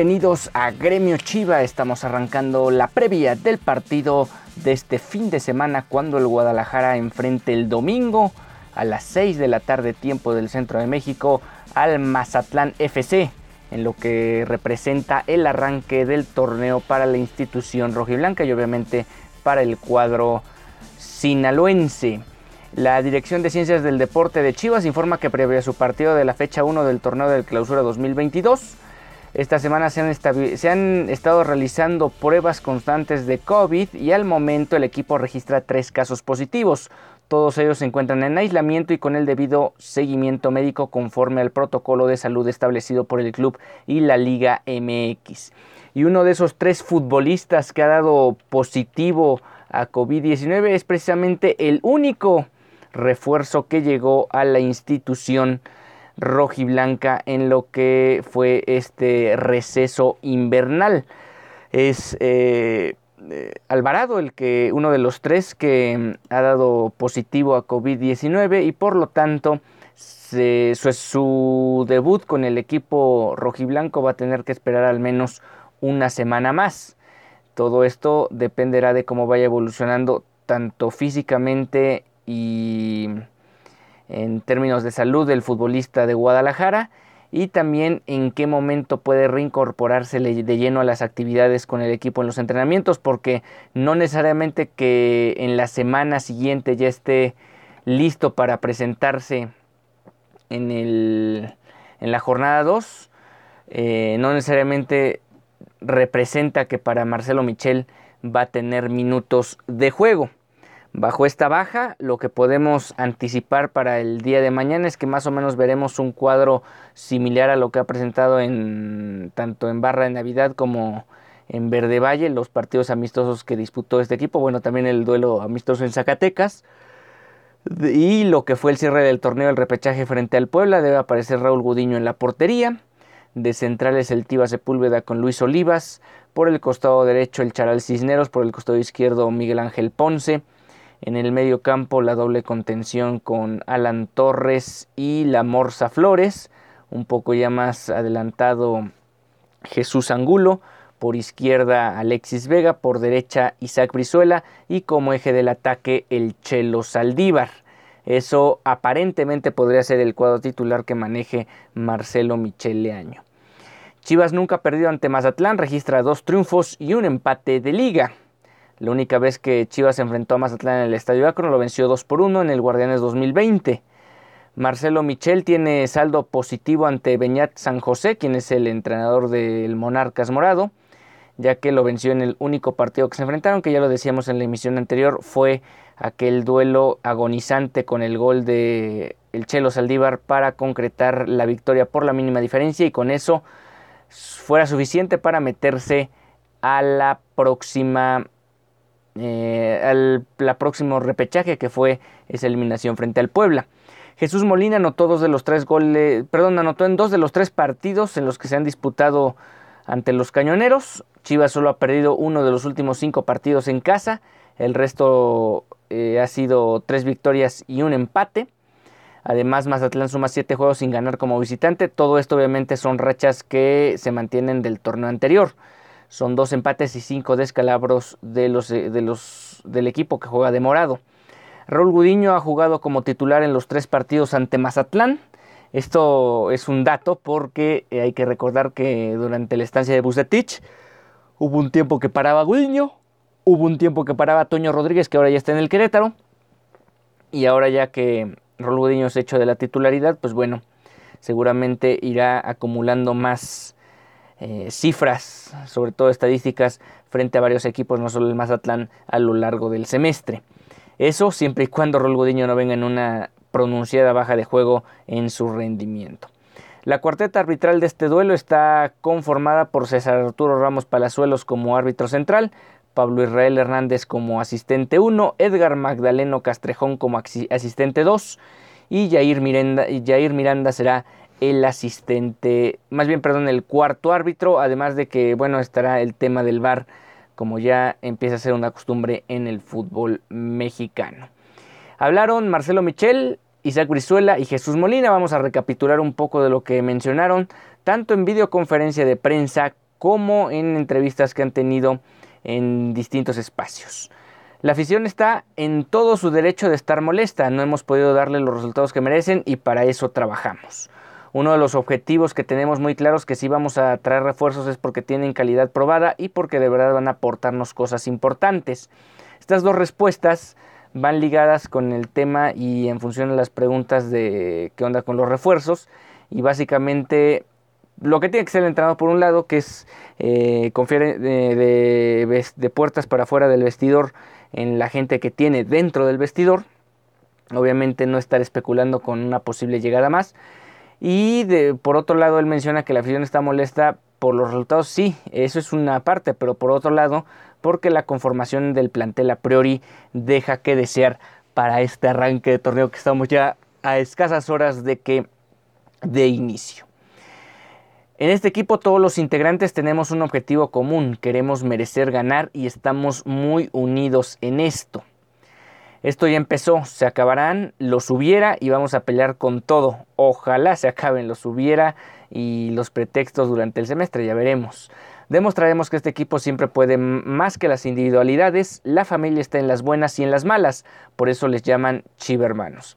Bienvenidos a Gremio Chiva, estamos arrancando la previa del partido de este fin de semana cuando el Guadalajara enfrente el domingo a las 6 de la tarde tiempo del centro de México al Mazatlán FC en lo que representa el arranque del torneo para la institución rojiblanca y obviamente para el cuadro sinaloense. La Dirección de Ciencias del Deporte de Chivas informa que previo a su partido de la fecha 1 del torneo del clausura 2022 esta semana se han, estado realizando pruebas constantes de COVID y al momento el equipo registra tres casos positivos. Todos ellos se encuentran en aislamiento y con el debido seguimiento médico conforme al protocolo de salud establecido por el club y la Liga MX. Y uno de esos tres futbolistas que ha dado positivo a COVID-19 es precisamente el único refuerzo que llegó a la institución rojiblanca en lo que fue este receso invernal. Es eh, eh, Alvarado el que uno de los tres que ha dado positivo a COVID-19 y por lo tanto su, su debut con el equipo rojiblanco va a tener que esperar al menos una semana más. Todo esto dependerá de cómo vaya evolucionando tanto físicamente y en términos de salud del futbolista de Guadalajara y también en qué momento puede reincorporarse de lleno a las actividades con el equipo en los entrenamientos, porque no necesariamente que en la semana siguiente ya esté listo para presentarse en, el, en la jornada 2, eh, no necesariamente representa que para Marcelo Michel va a tener minutos de juego. Bajo esta baja, lo que podemos anticipar para el día de mañana es que más o menos veremos un cuadro similar a lo que ha presentado en tanto en Barra de Navidad como en Verde Valle, los partidos amistosos que disputó este equipo, bueno, también el duelo amistoso en Zacatecas. Y lo que fue el cierre del torneo del repechaje frente al Puebla, debe aparecer Raúl Gudiño en la portería. De centrales el Tiva Sepúlveda con Luis Olivas. Por el costado derecho el Charal Cisneros. Por el costado izquierdo Miguel Ángel Ponce. En el medio campo la doble contención con Alan Torres y la Morsa Flores. Un poco ya más adelantado Jesús Angulo. Por izquierda Alexis Vega. Por derecha Isaac Brizuela. Y como eje del ataque el Chelo Saldívar. Eso aparentemente podría ser el cuadro titular que maneje Marcelo Michel Leaño. Chivas nunca ha perdido ante Mazatlán. Registra dos triunfos y un empate de liga. La única vez que Chivas se enfrentó a Mazatlán en el Estadio Akron lo venció 2 por 1 en el Guardianes 2020. Marcelo Michel tiene saldo positivo ante Beñat San José, quien es el entrenador del Monarcas Morado, ya que lo venció en el único partido que se enfrentaron, que ya lo decíamos en la emisión anterior, fue aquel duelo agonizante con el gol de el Chelo Saldívar para concretar la victoria por la mínima diferencia y con eso fuera suficiente para meterse a la próxima eh, al la próximo repechaje que fue esa eliminación frente al Puebla. Jesús Molina anotó dos de los tres goles, perdón, anotó en dos de los tres partidos en los que se han disputado ante los cañoneros. Chivas solo ha perdido uno de los últimos cinco partidos en casa. El resto eh, ha sido tres victorias y un empate. Además, Mazatlán suma siete juegos sin ganar como visitante. Todo esto obviamente son rachas que se mantienen del torneo anterior. Son dos empates y cinco descalabros de los, de los, del equipo que juega de morado. Raúl Gudiño ha jugado como titular en los tres partidos ante Mazatlán. Esto es un dato porque hay que recordar que durante la estancia de Bucetich Hubo un tiempo que paraba Gudiño, hubo un tiempo que paraba Toño Rodríguez, que ahora ya está en el Querétaro. Y ahora ya que Rol Gudiño es hecho de la titularidad, pues bueno, seguramente irá acumulando más eh, cifras, sobre todo estadísticas, frente a varios equipos, no solo el Mazatlán, a lo largo del semestre. Eso siempre y cuando Rol Gudiño no venga en una pronunciada baja de juego en su rendimiento. La cuarteta arbitral de este duelo está conformada por César Arturo Ramos Palazuelos como árbitro central, Pablo Israel Hernández como asistente 1, Edgar Magdaleno Castrejón como asistente 2 y Jair Miranda, Jair Miranda será el asistente, más bien, perdón, el cuarto árbitro, además de que, bueno, estará el tema del VAR, como ya empieza a ser una costumbre en el fútbol mexicano. Hablaron Marcelo Michel, Isaac Brizuela y Jesús Molina. Vamos a recapitular un poco de lo que mencionaron, tanto en videoconferencia de prensa como en entrevistas que han tenido en distintos espacios. La afición está en todo su derecho de estar molesta, no hemos podido darle los resultados que merecen y para eso trabajamos. Uno de los objetivos que tenemos muy claros que si vamos a traer refuerzos es porque tienen calidad probada y porque de verdad van a aportarnos cosas importantes. Estas dos respuestas van ligadas con el tema y en función de las preguntas de qué onda con los refuerzos. Y básicamente lo que tiene que ser el entrenador por un lado, que es eh, confiar de, de, puertas para afuera del vestidor en la gente que tiene dentro del vestidor. Obviamente no estar especulando con una posible llegada más. Y de, por otro lado, él menciona que la afición está molesta por los resultados. Sí, eso es una parte, pero por otro lado, porque la conformación del plantel a priori deja que desear para este arranque de torneo que estamos ya a escasas horas de que de inicio. En este equipo todos los integrantes tenemos un objetivo común, queremos merecer ganar y estamos muy unidos en esto. Esto ya empezó, se acabarán, los hubiera y vamos a pelear con todo. Ojalá se acaben los hubiera y los pretextos durante el semestre, ya veremos. Demostraremos que este equipo siempre puede más que las individualidades, la familia está en las buenas y en las malas, por eso les llaman chivermanos.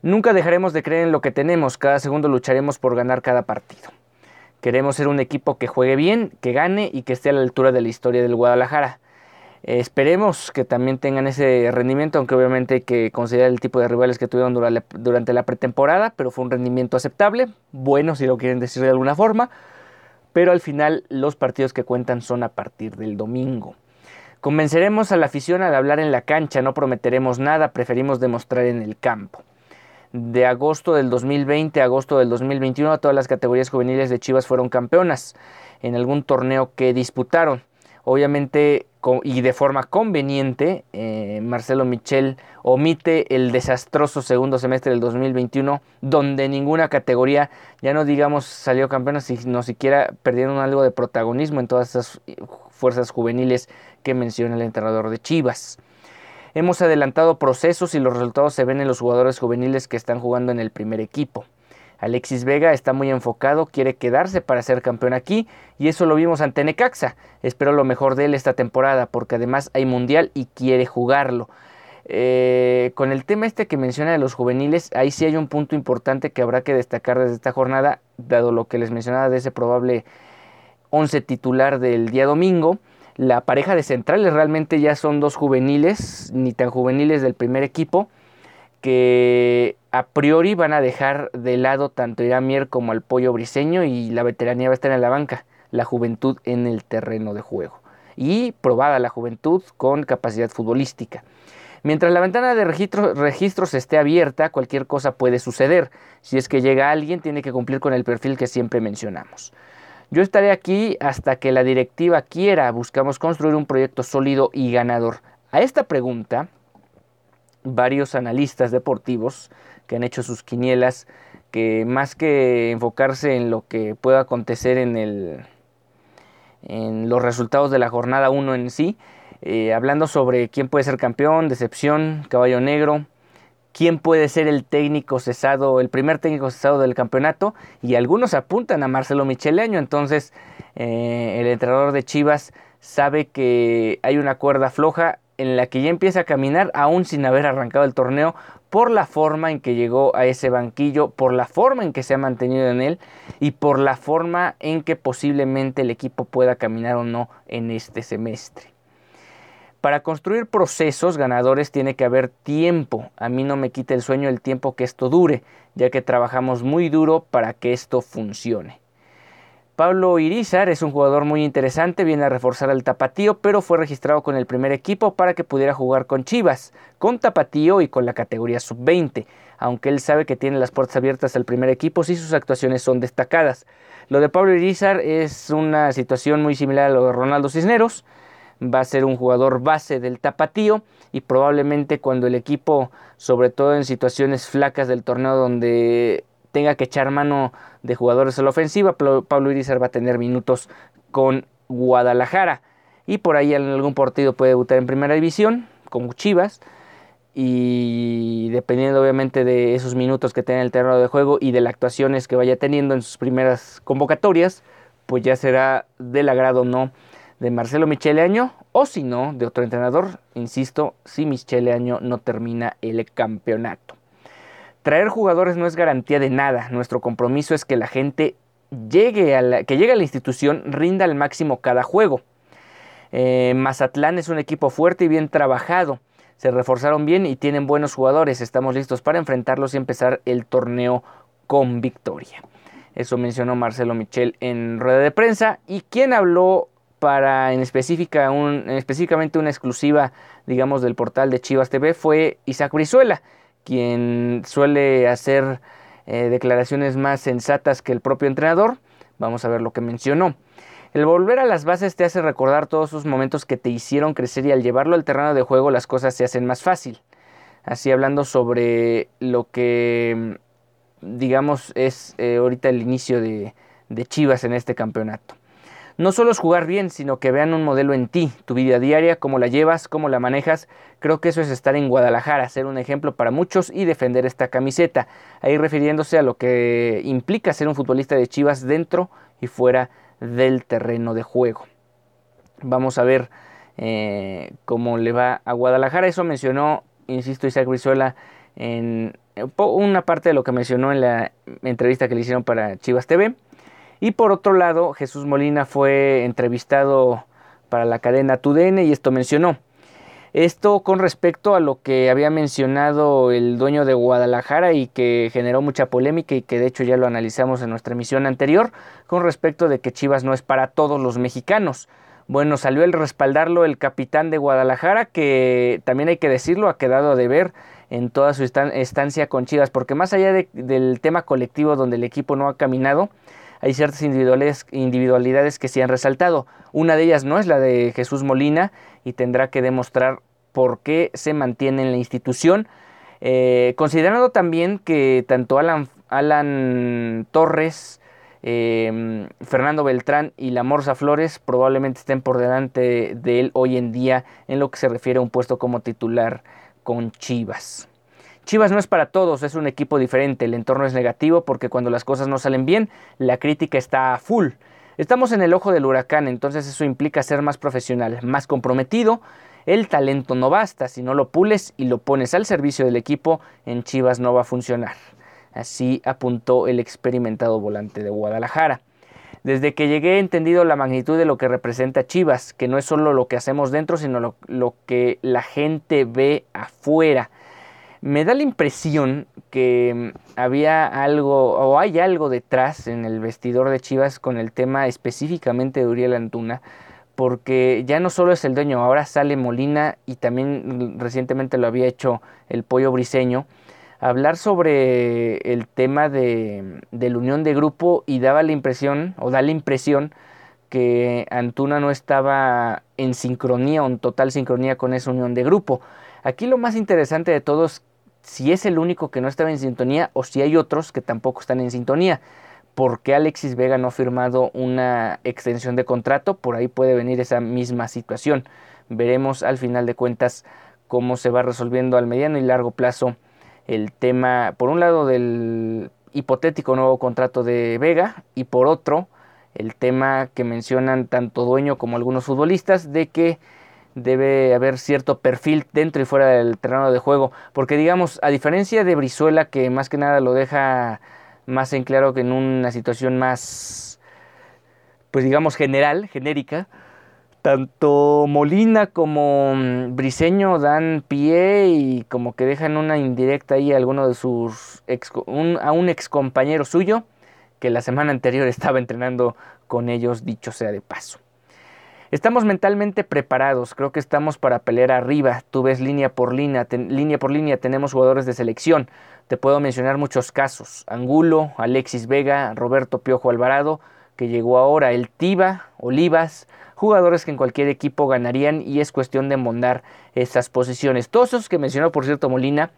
Nunca dejaremos de creer en lo que tenemos, cada segundo lucharemos por ganar cada partido. Queremos ser un equipo que juegue bien, que gane y que esté a la altura de la historia del Guadalajara. Esperemos que también tengan ese rendimiento, aunque obviamente hay que considerar el tipo de rivales que tuvieron durante la pretemporada, pero fue un rendimiento aceptable, bueno si lo quieren decir de alguna forma pero al final los partidos que cuentan son a partir del domingo. Convenceremos a la afición al hablar en la cancha, no prometeremos nada, preferimos demostrar en el campo. De agosto del 2020 a agosto del 2021 todas las categorías juveniles de Chivas fueron campeonas en algún torneo que disputaron. Obviamente y de forma conveniente, eh, Marcelo Michel omite el desastroso segundo semestre del 2021, donde ninguna categoría, ya no digamos salió campeona, sino siquiera perdieron algo de protagonismo en todas esas fuerzas juveniles que menciona el entrenador de Chivas. Hemos adelantado procesos y los resultados se ven en los jugadores juveniles que están jugando en el primer equipo. Alexis Vega está muy enfocado, quiere quedarse para ser campeón aquí y eso lo vimos ante Necaxa. Espero lo mejor de él esta temporada porque además hay mundial y quiere jugarlo. Eh, con el tema este que menciona de los juveniles, ahí sí hay un punto importante que habrá que destacar desde esta jornada, dado lo que les mencionaba de ese probable 11 titular del día domingo. La pareja de centrales realmente ya son dos juveniles, ni tan juveniles del primer equipo que a priori van a dejar de lado tanto Iramier como al pollo briseño y la veteranía va a estar en la banca, la juventud en el terreno de juego. Y probada la juventud con capacidad futbolística. Mientras la ventana de registros esté abierta, cualquier cosa puede suceder. Si es que llega alguien, tiene que cumplir con el perfil que siempre mencionamos. Yo estaré aquí hasta que la directiva quiera. Buscamos construir un proyecto sólido y ganador. A esta pregunta, varios analistas deportivos que han hecho sus quinielas, que más que enfocarse en lo que pueda acontecer en, el, en los resultados de la jornada 1 en sí, eh, hablando sobre quién puede ser campeón, decepción, caballo negro, quién puede ser el técnico cesado, el primer técnico cesado del campeonato, y algunos apuntan a Marcelo Micheleño, entonces eh, el entrenador de Chivas sabe que hay una cuerda floja en la que ya empieza a caminar aún sin haber arrancado el torneo por la forma en que llegó a ese banquillo, por la forma en que se ha mantenido en él y por la forma en que posiblemente el equipo pueda caminar o no en este semestre. Para construir procesos ganadores tiene que haber tiempo. A mí no me quita el sueño el tiempo que esto dure, ya que trabajamos muy duro para que esto funcione. Pablo Irizar es un jugador muy interesante, viene a reforzar al Tapatío, pero fue registrado con el primer equipo para que pudiera jugar con Chivas, con Tapatío y con la categoría sub-20, aunque él sabe que tiene las puertas abiertas al primer equipo si sus actuaciones son destacadas. Lo de Pablo Irizar es una situación muy similar a lo de Ronaldo Cisneros, va a ser un jugador base del Tapatío y probablemente cuando el equipo, sobre todo en situaciones flacas del torneo donde tenga que echar mano de jugadores a la ofensiva, Pablo Irizar va a tener minutos con Guadalajara. Y por ahí en algún partido puede debutar en primera división, con Chivas. Y dependiendo obviamente de esos minutos que tenga en el terreno de juego y de las actuaciones que vaya teniendo en sus primeras convocatorias, pues ya será del agrado o no de Marcelo Michele Año o si no, de otro entrenador, insisto, si Michele Año no termina el campeonato. Traer jugadores no es garantía de nada. Nuestro compromiso es que la gente llegue a que llegue a la institución rinda al máximo cada juego. Eh, Mazatlán es un equipo fuerte y bien trabajado. Se reforzaron bien y tienen buenos jugadores. Estamos listos para enfrentarlos y empezar el torneo con victoria. Eso mencionó Marcelo Michel en rueda de prensa. ¿Y quién habló para en, específica un, específicamente una exclusiva, digamos, del portal de Chivas TV? Fue Isaac Brizuela quien suele hacer eh, declaraciones más sensatas que el propio entrenador. Vamos a ver lo que mencionó. El volver a las bases te hace recordar todos esos momentos que te hicieron crecer y al llevarlo al terreno de juego las cosas se hacen más fácil. Así hablando sobre lo que digamos es eh, ahorita el inicio de Chivas en este campeonato. No solo es jugar bien, sino que vean un modelo en ti, tu vida diaria, cómo la llevas, cómo la manejas. Creo que eso es estar en Guadalajara, ser un ejemplo para muchos y defender esta camiseta. Ahí refiriéndose a lo que implica ser un futbolista de Chivas dentro y fuera del terreno de juego. Vamos a ver eh, cómo le va a Guadalajara. Eso mencionó, insisto, Isaac Brizuela en una parte de lo que mencionó en la entrevista que le hicieron para Chivas TV. Y por otro lado, Jesús Molina fue entrevistado para la cadena TUDN y esto mencionó. Esto con respecto a lo que había mencionado el dueño de Guadalajara y que generó mucha polémica y que de hecho ya lo analizamos en nuestra emisión anterior, con respecto de que Chivas no es para todos los mexicanos. Bueno, salió el respaldarlo el capitán de Guadalajara, que también hay que decirlo, ha quedado a deber en toda su estancia con Chivas, porque más allá del tema colectivo donde el equipo no ha caminado, hay ciertas individualidades que se han resaltado. Una de ellas no es la de Jesús Molina y tendrá que demostrar por qué se mantiene en la institución. Eh, considerando también que tanto Alan, Torres, em, Fernando Beltrán y la Morza Flores probablemente estén por delante de él hoy en día en lo que se refiere a un puesto como titular con Chivas. Chivas no es para todos, es un equipo diferente, el entorno es negativo porque cuando las cosas no salen bien, la crítica está a full. Estamos en el ojo del huracán, entonces eso implica ser más profesional, más comprometido. El talento no basta, si no lo pules y lo pones al servicio del equipo, en Chivas no va a funcionar. Así apuntó el experimentado volante de Guadalajara. Desde que llegué he entendido la magnitud de lo que representa Chivas, que no es solo lo que hacemos dentro, sino lo, lo que la gente ve afuera me da la impresión que mm, había algo o hay algo detrás en el vestidor de Chivas con el tema específicamente de Uriel Antuna, porque ya no solo es el dueño, ahora sale Molina y también recientemente lo había hecho el pollo briseño, hablar sobre el tema de, la unión de grupo y daba la impresión, o da la impresión, que Antuna no estaba en sincronía o en total sincronía con esa unión de grupo. Aquí lo más interesante de todo es si es el único que no estaba en sintonía o si hay otros que tampoco están en sintonía. ¿Por qué Alexis Vega no ha firmado una extensión de contrato? Por ahí puede venir esa misma situación. Veremos al final de cuentas cómo se va resolviendo al mediano y largo plazo el tema, por un lado, del hipotético nuevo contrato de Vega y por otro, el tema que mencionan tanto dueño como algunos futbolistas de que debe haber cierto perfil dentro y fuera del terreno de juego. Porque digamos, a diferencia de Brizuela, que más que nada lo deja más en claro que en una situación más, pues digamos, general, genérica, tanto Molina como mm, Briseño dan pie y como que dejan una indirecta ahí a alguno de sus ex, a un ex compañero suyo que la semana anterior estaba entrenando con ellos, dicho sea de paso. Estamos mentalmente preparados, creo que estamos para pelear arriba. Tú ves línea por línea, línea por línea tenemos jugadores de selección. Te puedo mencionar muchos casos. Angulo, Alexis Vega, Roberto Piojo Alvarado, que llegó ahora, el Tiba, Olivas, jugadores que en cualquier equipo ganarían y es cuestión de mondar esas posiciones. Todos esos que mencionó, por cierto, Molina,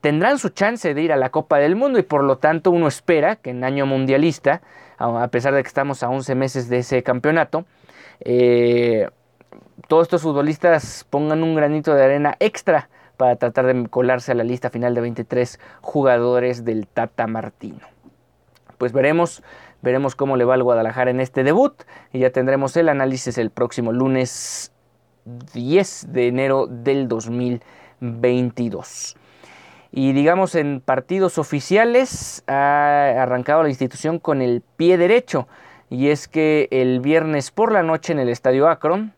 tendrán su chance de ir a la Copa del Mundo y por lo tanto uno espera que en año mundialista, a pesar de que estamos a 11 meses de ese campeonato, eh, todos estos futbolistas pongan un granito de arena extra para tratar de colarse a la lista final de 23 jugadores del Tata Martino. Pues veremos, veremos cómo le va al Guadalajara en este debut y ya tendremos el análisis el próximo lunes 10 de enero del 2022. Y digamos en partidos oficiales ha arrancado la institución con el pie derecho y es que el viernes por la noche en el Estadio Akron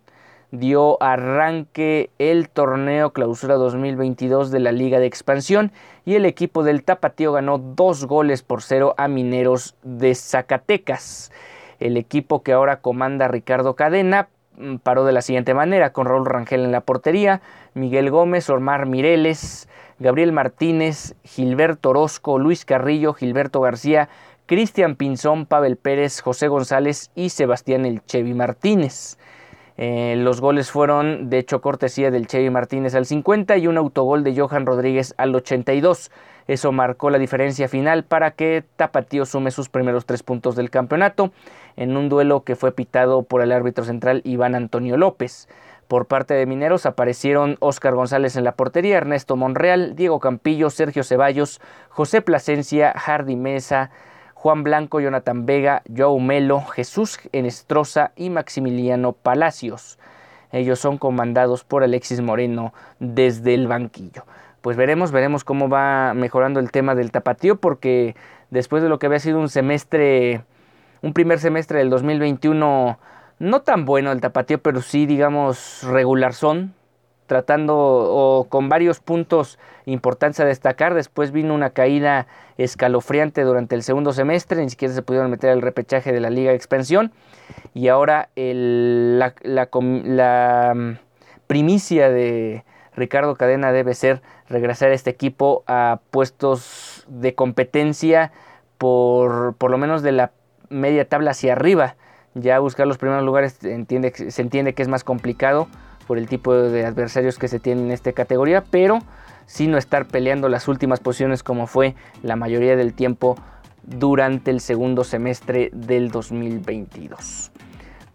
dio arranque el torneo Clausura 2022 de la Liga de Expansión y el equipo del Tapatío ganó dos goles por cero a Mineros de Zacatecas. El equipo que ahora comanda Ricardo Cadena mm, paró de la siguiente manera, con Raúl Rangel en la portería, Miguel Gómez, Omar Mireles, Gabriel Martínez, Gilberto Orozco, Luis Carrillo, Gilberto García, Cristian Pinzón, Pavel Pérez, José González y Sebastián El Chevy Martínez. Eh, los goles fueron de hecho cortesía del Chevy Martínez al 50 y un autogol de Johan Rodríguez al 82. Eso marcó la diferencia final para que Tapatío sume sus primeros tres puntos del campeonato en un duelo que fue pitado por el árbitro central Iván Antonio López. Por parte de Mineros aparecieron Óscar González en la portería, Ernesto Monreal, Diego Campillo, Sergio Ceballos, José Plasencia, Hardy Mesa, Juan Blanco, Jonathan Vega, Joao Melo, Jesús Enestrosa y Maximiliano Palacios. Ellos son comandados por Alexis Moreno desde el banquillo. Pues veremos, veremos cómo va mejorando el tema del tapatío, porque después de lo que había sido un semestre, un primer semestre del 2021, no tan bueno el tapatío, pero sí, digamos, regular son, tratando o con varios puntos importantes a destacar. Después vino una caída escalofriante durante el segundo semestre, ni siquiera se pudieron meter al repechaje de la Liga de Expansión. Y ahora la, la, mm, primicia de Ricardo Cadena debe ser regresar a este equipo a puestos de competencia por, por lo menos de la media tabla hacia arriba. Ya buscar los primeros lugares se entiende que es más complicado por el tipo de adversarios que se tienen en esta categoría, pero sino estar peleando las últimas posiciones como fue la mayoría del tiempo durante el segundo semestre del 2022.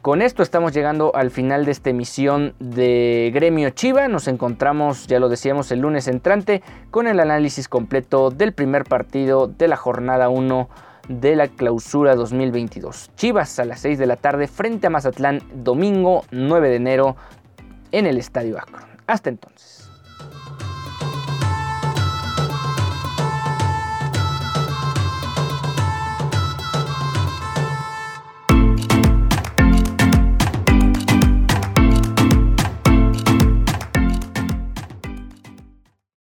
Con esto estamos llegando al final de esta emisión de Gremio Chiva. Nos encontramos, ya lo decíamos, el lunes entrante con el análisis completo del primer partido de la jornada 1 de la clausura 2022. Chivas a las 6 de la tarde frente a Mazatlán, domingo 9 de enero en el Estadio Akron. Hasta entonces.